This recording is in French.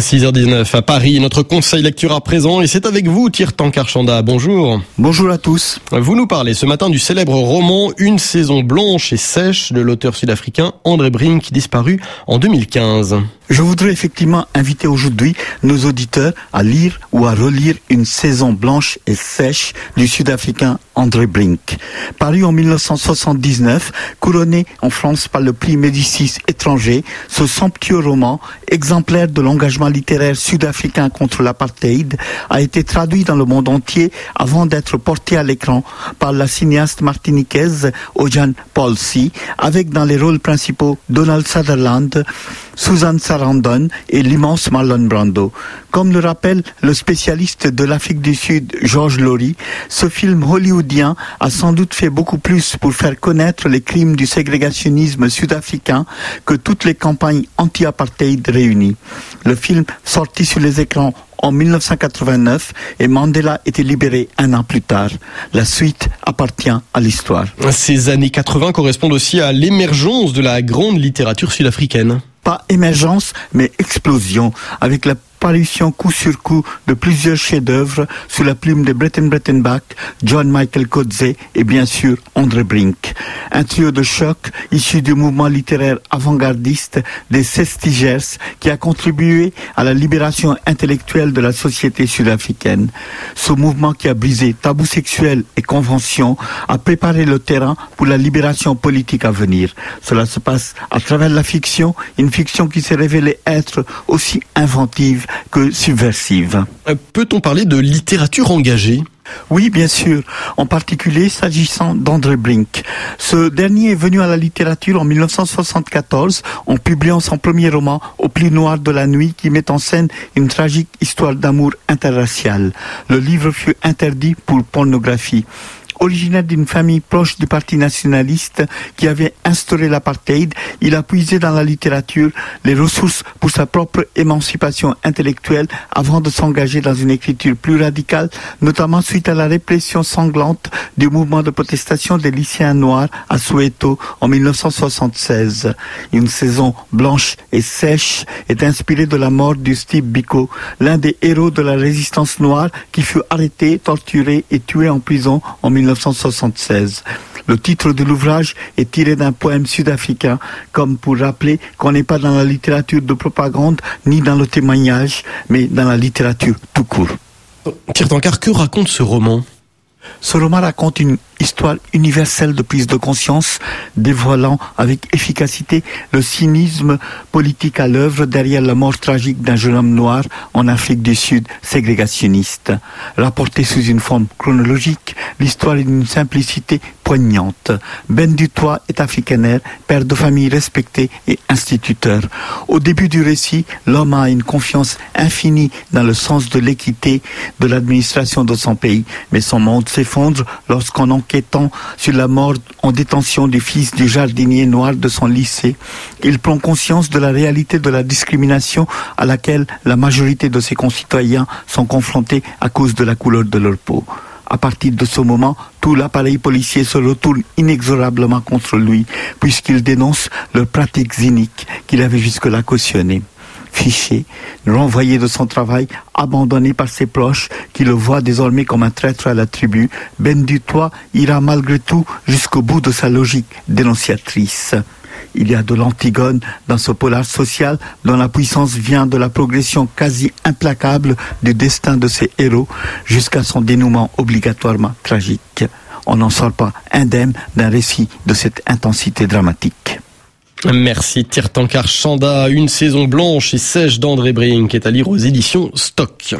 6h19 à Paris, notre conseil lecture à présent et c'est avec vous Tirtan Karchanda. Bonjour. Bonjour à tous. Vous nous parlez ce matin du célèbre roman Une saison blanche et sèche de l'auteur sud-africain André Brink disparu en 2015. Je voudrais effectivement inviter aujourd'hui nos auditeurs à lire ou à relire Une saison blanche et sèche du Sud-Africain André Brink. Paru en 1979, couronné en France par le prix Médicis étranger, ce somptueux roman, exemplaire de l'engagement littéraire sud-africain contre l'apartheid, a été traduit dans le monde entier avant d'être porté à l'écran par la cinéaste martiniquaise Ojan Paulsi, avec dans les rôles principaux Donald Sutherland, Susan Sarandon et l'immense Marlon Brando. Comme le rappelle le spécialiste de l'Afrique du Sud, Georges Laurie, ce film hollywoodien a sans doute fait beaucoup plus pour faire connaître les crimes du ségrégationnisme sud-africain que toutes les campagnes anti-apartheid réunies. Le film, sorti sur les écrans en 1989 et Mandela était libéré un an plus tard. La suite appartient à l'histoire. Ces années 80 correspondent aussi à l'émergence de la grande littérature sud-africaine pas émergence, mais explosion, avec la parution coup sur coup de plusieurs chefs-d'œuvre sous la plume de Breton Brettenbach, John Michael Coetzee et bien sûr André Brink. Un trio de choc issu du mouvement littéraire avant-gardiste des Sestigers qui a contribué à la libération intellectuelle de la société sud-africaine. Ce mouvement qui a brisé tabous sexuels et conventions a préparé le terrain pour la libération politique à venir. Cela se passe à travers la fiction, une fiction qui s'est révélée être aussi inventive que subversive. Euh, peut-on parler de littérature engagée? Oui, bien sûr, en particulier s'agissant d'André Brink. Ce dernier est venu à la littérature en 1974 en publiant son premier roman Au plus noir de la nuit qui met en scène une tragique histoire d'amour interracial. Le livre fut interdit pour pornographie originaire d'une famille proche du parti nationaliste qui avait instauré l'apartheid, il a puisé dans la littérature les ressources pour sa propre émancipation intellectuelle avant de s'engager dans une écriture plus radicale, notamment suite à la répression sanglante du mouvement de protestation des lycéens noirs à Soweto en 1976. Une saison blanche et sèche est inspirée de la mort du Steve Biko, l'un des héros de la résistance noire qui fut arrêté, torturé et tué en prison en 1976. 1976. Le titre de l'ouvrage est tiré d'un poème sud-africain, comme pour rappeler qu'on n'est pas dans la littérature de propagande ni dans le témoignage, mais dans la littérature tout court. Que raconte ce roman? Ce roman raconte une histoire universelle de prise de conscience, dévoilant avec efficacité le cynisme politique à l'œuvre derrière la mort tragique d'un jeune homme noir en Afrique du Sud ségrégationniste. Rapporté sous une forme chronologique, l'histoire est d'une simplicité poignante. Ben Dutoit est africanaire, père de famille respecté et instituteur. Au début du récit, l'homme a une confiance infinie dans le sens de l'équité de l'administration de son pays, mais son monde s'effondre lorsqu'en enquêtant sur la mort en détention du fils du jardinier noir de son lycée, il prend conscience de la réalité de la discrimination à laquelle la majorité de ses concitoyens sont confrontés à cause de la couleur de leur peau. À partir de ce moment, tout l'appareil policier se retourne inexorablement contre lui, puisqu'il dénonce leurs pratiques iniques qu'il avait jusque-là cautionnées fiché, renvoyé de son travail, abandonné par ses proches, qui le voient désormais comme un traître à la tribu, Ben Dutoit ira malgré tout jusqu'au bout de sa logique dénonciatrice. Il y a de l'antigone dans ce polar social dont la puissance vient de la progression quasi implacable du destin de ses héros jusqu'à son dénouement obligatoirement tragique. On n'en sort pas indemne d'un récit de cette intensité dramatique. Merci Tirtankar Chanda, une saison blanche et sèche d'André Brink est à lire aux éditions Stock.